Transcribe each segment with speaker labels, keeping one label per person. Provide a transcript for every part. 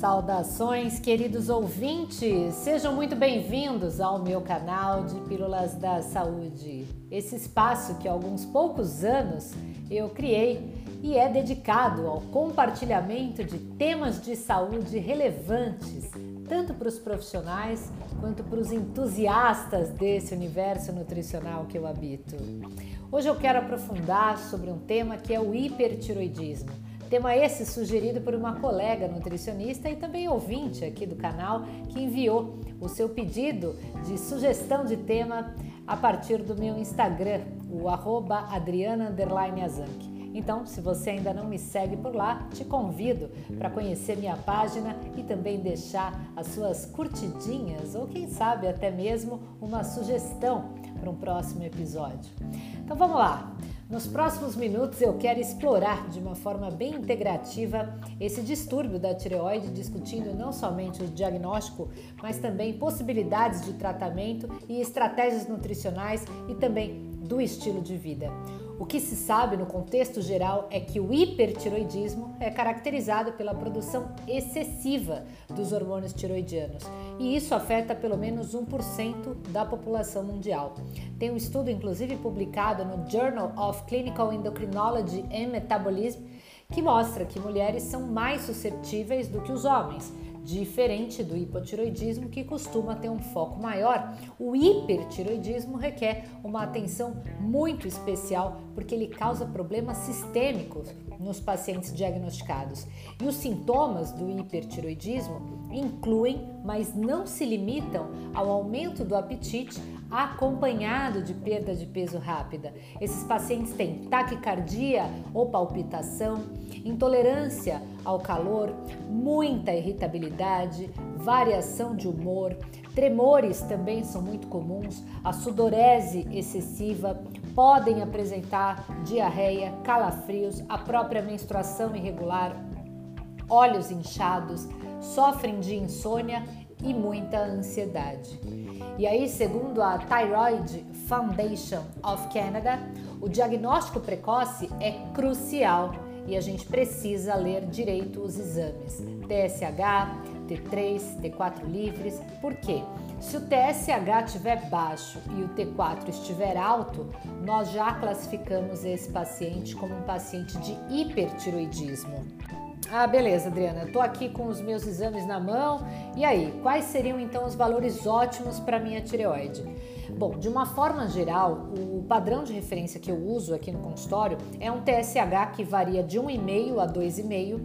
Speaker 1: Saudações, queridos ouvintes! Sejam muito bem-vindos ao meu canal de Pílulas da Saúde. Esse espaço que há alguns poucos anos eu criei e é dedicado ao compartilhamento de temas de saúde relevantes, tanto para os profissionais quanto para os entusiastas desse universo nutricional que eu habito. Hoje eu quero aprofundar sobre um tema que é o hipertiroidismo Tema esse sugerido por uma colega nutricionista e também ouvinte aqui do canal que enviou o seu pedido de sugestão de tema a partir do meu Instagram, o arroba Então, se você ainda não me segue por lá, te convido para conhecer minha página e também deixar as suas curtidinhas ou quem sabe até mesmo uma sugestão para um próximo episódio. Então vamos lá. Nos próximos minutos eu quero explorar de uma forma bem integrativa esse distúrbio da tireoide, discutindo não somente o diagnóstico, mas também possibilidades de tratamento e estratégias nutricionais e também do estilo de vida. O que se sabe no contexto geral é que o hipertiroidismo é caracterizado pela produção excessiva dos hormônios tiroidianos e isso afeta pelo menos 1% da população mundial. Tem um estudo, inclusive, publicado no Journal of Clinical Endocrinology and Metabolism que mostra que mulheres são mais susceptíveis do que os homens Diferente do hipotiroidismo, que costuma ter um foco maior, o hipertiroidismo requer uma atenção muito especial porque ele causa problemas sistêmicos nos pacientes diagnosticados. E os sintomas do hipertiroidismo incluem, mas não se limitam ao aumento do apetite, acompanhado de perda de peso rápida. Esses pacientes têm taquicardia ou palpitação, intolerância ao calor, muita irritabilidade, variação de humor, tremores também são muito comuns, a sudorese excessiva, podem apresentar diarreia, calafrios, a própria menstruação irregular, olhos inchados, sofrem de insônia e muita ansiedade. E aí, segundo a Thyroid Foundation of Canada, o diagnóstico precoce é crucial e a gente precisa ler direito os exames TSH, T3, T4 livres. Por quê? Se o TSH estiver baixo e o T4 estiver alto, nós já classificamos esse paciente como um paciente de hipertiroidismo. Ah, beleza, Adriana. Estou aqui com os meus exames na mão. E aí, quais seriam então os valores ótimos para minha tireoide? Bom, de uma forma geral, o padrão de referência que eu uso aqui no consultório é um TSH que varia de 1,5 a 2,5,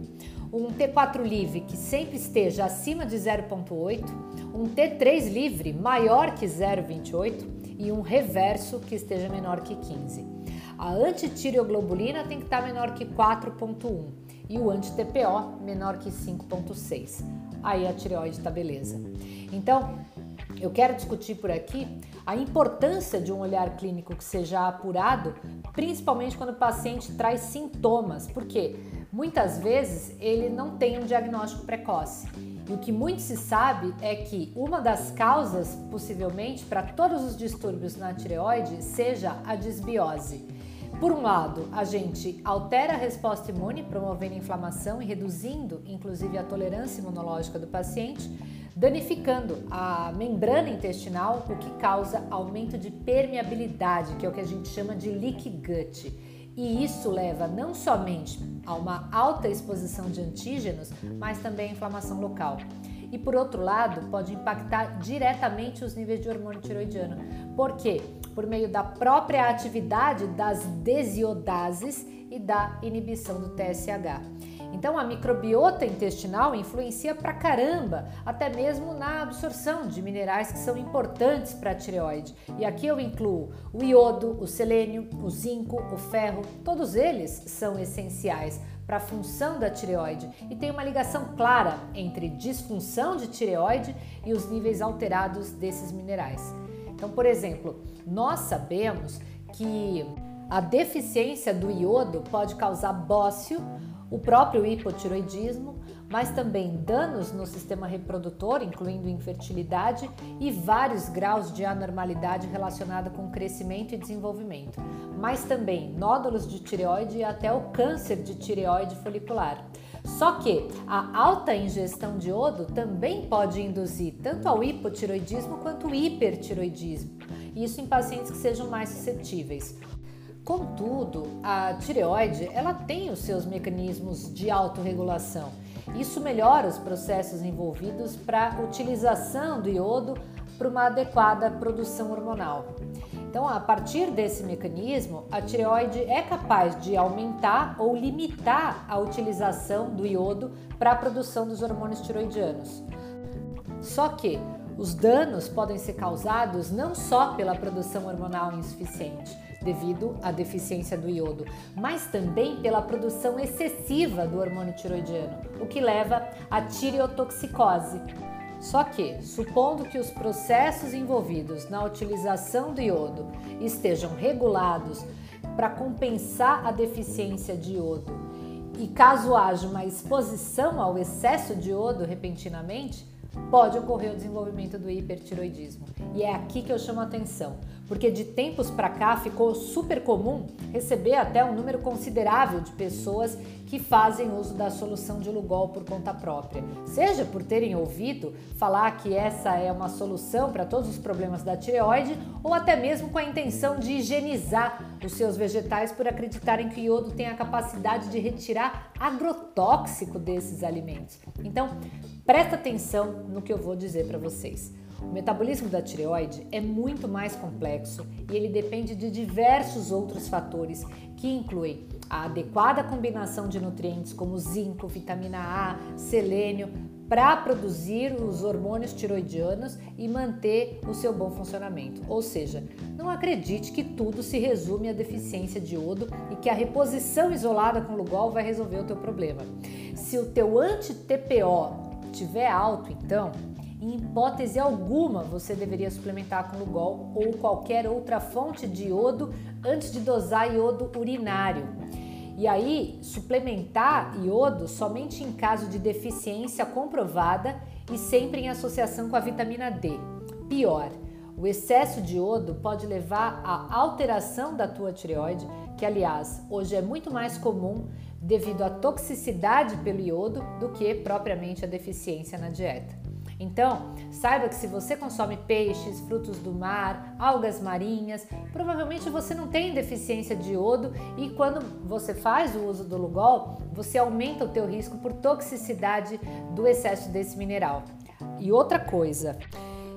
Speaker 1: um T4 livre que sempre esteja acima de 0,8, um T3 livre maior que 0,28 e um reverso que esteja menor que 15. A antitireoglobulina tem que estar menor que 4,1 e o anti-TPO menor que 5,6. Aí a tireoide está beleza. Então, eu quero discutir por aqui a importância de um olhar clínico que seja apurado, principalmente quando o paciente traz sintomas, porque muitas vezes ele não tem um diagnóstico precoce. E o que muito se sabe é que uma das causas, possivelmente, para todos os distúrbios na tireoide seja a disbiose. Por um lado, a gente altera a resposta imune, promovendo inflamação e reduzindo, inclusive, a tolerância imunológica do paciente, danificando a membrana intestinal, o que causa aumento de permeabilidade, que é o que a gente chama de leak gut. E isso leva não somente a uma alta exposição de antígenos, mas também a inflamação local e por outro lado pode impactar diretamente os níveis de hormônio tiroidiano. Por quê? Por meio da própria atividade das desiodases e da inibição do TSH. Então a microbiota intestinal influencia pra caramba, até mesmo na absorção de minerais que são importantes para a tireoide. E aqui eu incluo o iodo, o selênio, o zinco, o ferro, todos eles são essenciais para a função da tireoide e tem uma ligação clara entre disfunção de tireoide e os níveis alterados desses minerais. Então, por exemplo, nós sabemos que a deficiência do iodo pode causar bócio, o próprio hipotiroidismo, mas também danos no sistema reprodutor, incluindo infertilidade e vários graus de anormalidade relacionada com crescimento e desenvolvimento, mas também nódulos de tireoide e até o câncer de tireoide folicular. Só que a alta ingestão de iodo também pode induzir tanto ao hipotiroidismo quanto ao hipertiroidismo, isso em pacientes que sejam mais suscetíveis. Contudo, a tireoide ela tem os seus mecanismos de autorregulação. Isso melhora os processos envolvidos para a utilização do iodo para uma adequada produção hormonal. Então, a partir desse mecanismo, a tireoide é capaz de aumentar ou limitar a utilização do iodo para a produção dos hormônios tiroidianos. Só que os danos podem ser causados não só pela produção hormonal insuficiente, devido à deficiência do iodo, mas também pela produção excessiva do hormônio tiroidiano, o que leva à tireotoxicose, só que, supondo que os processos envolvidos na utilização do iodo estejam regulados para compensar a deficiência de iodo, e caso haja uma exposição ao excesso de iodo repentinamente, pode ocorrer o desenvolvimento do hipertiroidismo. E é aqui que eu chamo a atenção, porque de tempos para cá ficou super comum receber até um número considerável de pessoas que fazem uso da solução de Lugol por conta própria, seja por terem ouvido falar que essa é uma solução para todos os problemas da tireoide, ou até mesmo com a intenção de higienizar os seus vegetais por acreditarem que o iodo tem a capacidade de retirar agrotóxico desses alimentos. Então, presta atenção no que eu vou dizer para vocês. O metabolismo da tireoide é muito mais complexo e ele depende de diversos outros fatores que incluem a adequada combinação de nutrientes como zinco, vitamina A, selênio, para produzir os hormônios tiroidianos e manter o seu bom funcionamento. Ou seja, não acredite que tudo se resume à deficiência de iodo e que a reposição isolada com Lugol vai resolver o teu problema. Se o teu anti-TPO tiver alto, então, em hipótese alguma você deveria suplementar com Lugol ou qualquer outra fonte de iodo antes de dosar iodo urinário. E aí, suplementar iodo somente em caso de deficiência comprovada e sempre em associação com a vitamina D. Pior, o excesso de iodo pode levar à alteração da tua tireoide, que aliás, hoje é muito mais comum devido à toxicidade pelo iodo do que propriamente a deficiência na dieta. Então, saiba que se você consome peixes, frutos do mar, algas marinhas, provavelmente você não tem deficiência de iodo e quando você faz o uso do Lugol, você aumenta o teu risco por toxicidade do excesso desse mineral. E outra coisa,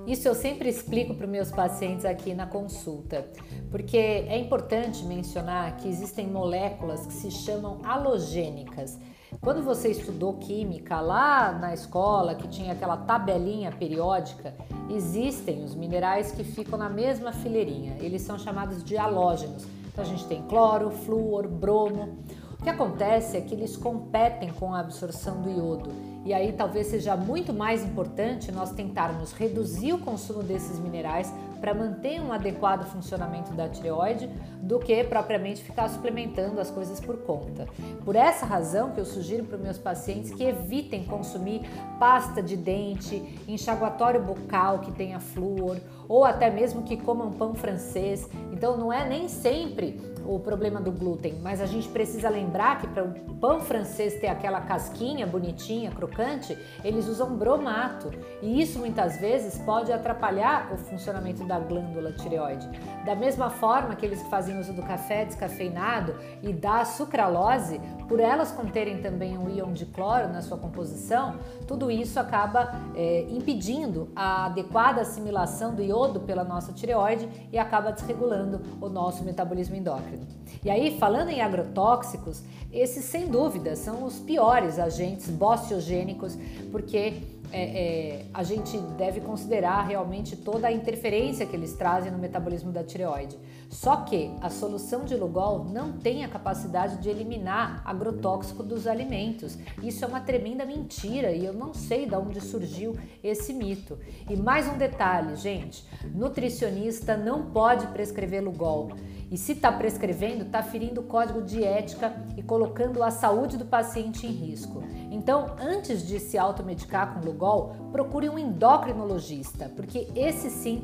Speaker 1: isso eu sempre explico para os meus pacientes aqui na consulta, porque é importante mencionar que existem moléculas que se chamam halogênicas. Quando você estudou química lá na escola, que tinha aquela tabelinha periódica, existem os minerais que ficam na mesma fileirinha. Eles são chamados de halógenos. Então a gente tem cloro, flúor, bromo. O que acontece é que eles competem com a absorção do iodo e aí talvez seja muito mais importante nós tentarmos reduzir o consumo desses minerais para manter um adequado funcionamento da tireoide do que propriamente ficar suplementando as coisas por conta. Por essa razão que eu sugiro para os meus pacientes que evitem consumir pasta de dente, enxaguatório bucal que tenha flúor ou até mesmo que comam pão francês. Então não é nem sempre o problema do glúten, mas a gente precisa lembrar que para o pão francês ter aquela casquinha bonitinha, crocante, eles usam bromato e isso muitas vezes pode atrapalhar o funcionamento da glândula tireoide. Da mesma forma que eles fazem uso do café descafeinado e da sucralose, por elas conterem também um íon de cloro na sua composição, tudo isso acaba é, impedindo a adequada assimilação do iodo pela nossa tireoide e acaba desregulando o nosso metabolismo endócrino. E aí, falando em agrotóxicos, esses sem dúvida são os piores agentes bociogênicos, porque é, é, a gente deve considerar realmente toda a interferência que eles trazem no metabolismo da tireoide. Só que a solução de Lugol não tem a capacidade de eliminar agrotóxico dos alimentos. Isso é uma tremenda mentira e eu não sei de onde surgiu esse mito. E mais um detalhe, gente: nutricionista não pode prescrever Lugol. E se está prescrevendo, está ferindo o código de ética e colocando a saúde do paciente em risco. Então, antes de se automedicar com Lugol, procure um endocrinologista, porque esse sim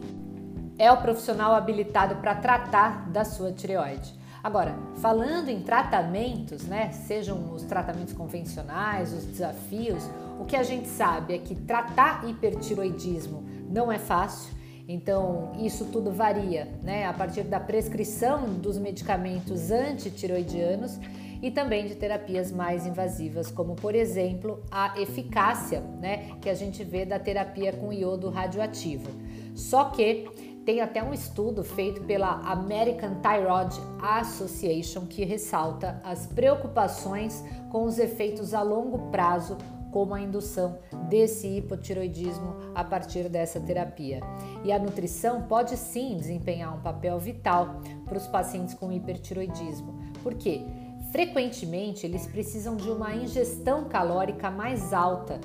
Speaker 1: é o profissional habilitado para tratar da sua tireoide. Agora, falando em tratamentos, né, sejam os tratamentos convencionais, os desafios, o que a gente sabe é que tratar hipertiroidismo não é fácil. Então, isso tudo varia, né, a partir da prescrição dos medicamentos antitiroidianos e também de terapias mais invasivas, como por exemplo a eficácia, né, que a gente vê da terapia com iodo radioativo. Só que tem até um estudo feito pela American Thyroid Association que ressalta as preocupações com os efeitos a longo prazo como a indução desse hipotiroidismo a partir dessa terapia. E a nutrição pode sim desempenhar um papel vital para os pacientes com hipertiroidismo. Por quê? Frequentemente, eles precisam de uma ingestão calórica mais alta,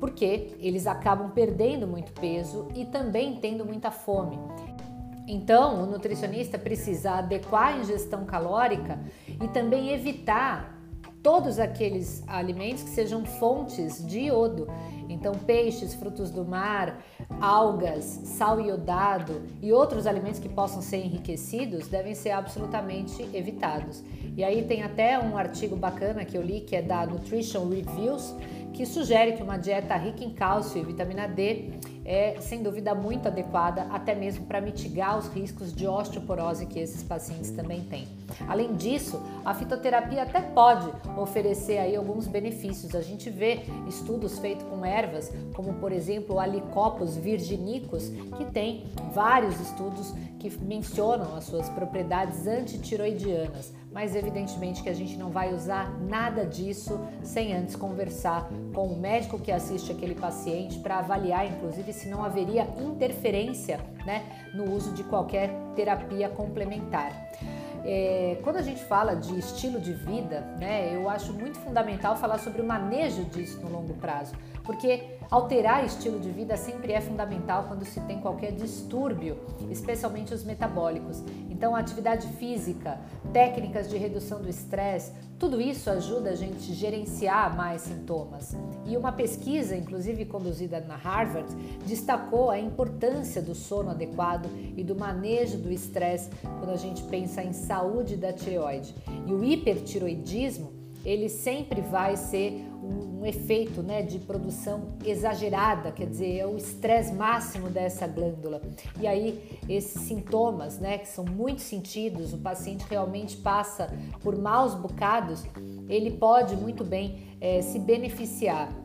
Speaker 1: porque eles acabam perdendo muito peso e também tendo muita fome. Então, o nutricionista precisa adequar a ingestão calórica e também evitar todos aqueles alimentos que sejam fontes de iodo. Então, peixes, frutos do mar, algas, sal iodado e outros alimentos que possam ser enriquecidos devem ser absolutamente evitados. E aí tem até um artigo bacana que eu li que é da Nutrition Reviews que sugere que uma dieta rica em cálcio e vitamina D é sem dúvida muito adequada, até mesmo para mitigar os riscos de osteoporose que esses pacientes também têm. Além disso, a fitoterapia até pode oferecer aí alguns benefícios. A gente vê estudos feitos com ervas, como por exemplo o Alicopus virginicus, que tem vários estudos que mencionam as suas propriedades antitiroidianas mas evidentemente que a gente não vai usar nada disso sem antes conversar com o médico que assiste aquele paciente para avaliar, inclusive, se não haveria interferência né, no uso de qualquer terapia complementar. É, quando a gente fala de estilo de vida, né, eu acho muito fundamental falar sobre o manejo disso no longo prazo, porque alterar estilo de vida sempre é fundamental quando se tem qualquer distúrbio, especialmente os metabólicos. Então, atividade física, técnicas de redução do estresse, tudo isso ajuda a gente a gerenciar mais sintomas. E uma pesquisa, inclusive conduzida na Harvard, destacou a importância do sono adequado e do manejo do estresse quando a gente pensa em saúde da tireoide. E o hipertiroidismo, ele sempre vai ser um, efeito né, de produção exagerada, quer dizer, é o estresse máximo dessa glândula. E aí, esses sintomas, né, que são muito sentidos, o paciente realmente passa por maus bocados, ele pode muito bem é, se beneficiar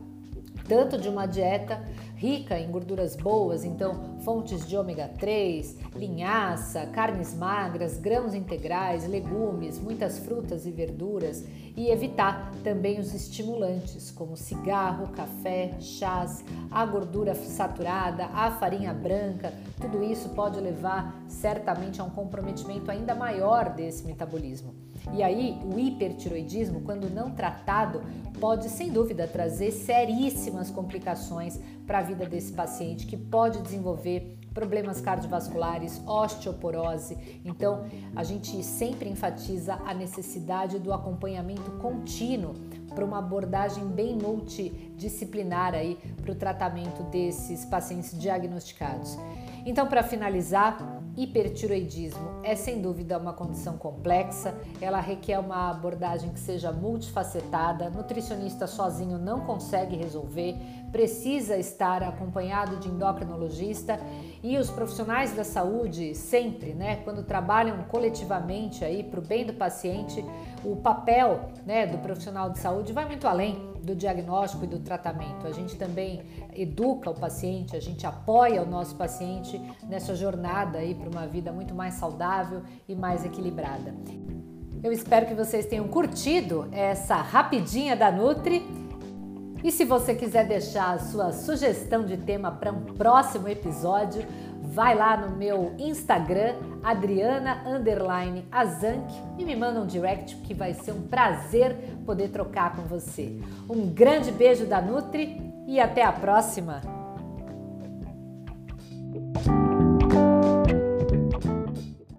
Speaker 1: tanto de uma dieta rica em gorduras boas, então fontes de ômega 3, linhaça, carnes magras, grãos integrais, legumes, muitas frutas e verduras e evitar também os estimulantes como cigarro, café, chás, a gordura saturada, a farinha branca. Tudo isso pode levar certamente a um comprometimento ainda maior desse metabolismo. E aí, o hipertiroidismo, quando não tratado, pode sem dúvida trazer seríssimas complicações para a vida desse paciente, que pode desenvolver problemas cardiovasculares, osteoporose. Então, a gente sempre enfatiza a necessidade do acompanhamento contínuo para uma abordagem bem multidisciplinar aí para o tratamento desses pacientes diagnosticados. Então, para finalizar, Hipertiroidismo. É sem dúvida uma condição complexa, ela requer uma abordagem que seja multifacetada, nutricionista sozinho não consegue resolver, precisa estar acompanhado de endocrinologista. E os profissionais da saúde sempre, né, quando trabalham coletivamente aí para o bem do paciente, o papel, né, do profissional de saúde vai muito além do diagnóstico e do tratamento. A gente também educa o paciente, a gente apoia o nosso paciente nessa jornada aí para uma vida muito mais saudável e mais equilibrada. Eu espero que vocês tenham curtido essa rapidinha da Nutri. E se você quiser deixar a sua sugestão de tema para um próximo episódio, vai lá no meu Instagram, Adriana Azank, e me manda um direct que vai ser um prazer poder trocar com você. Um grande beijo da Nutri e até a próxima!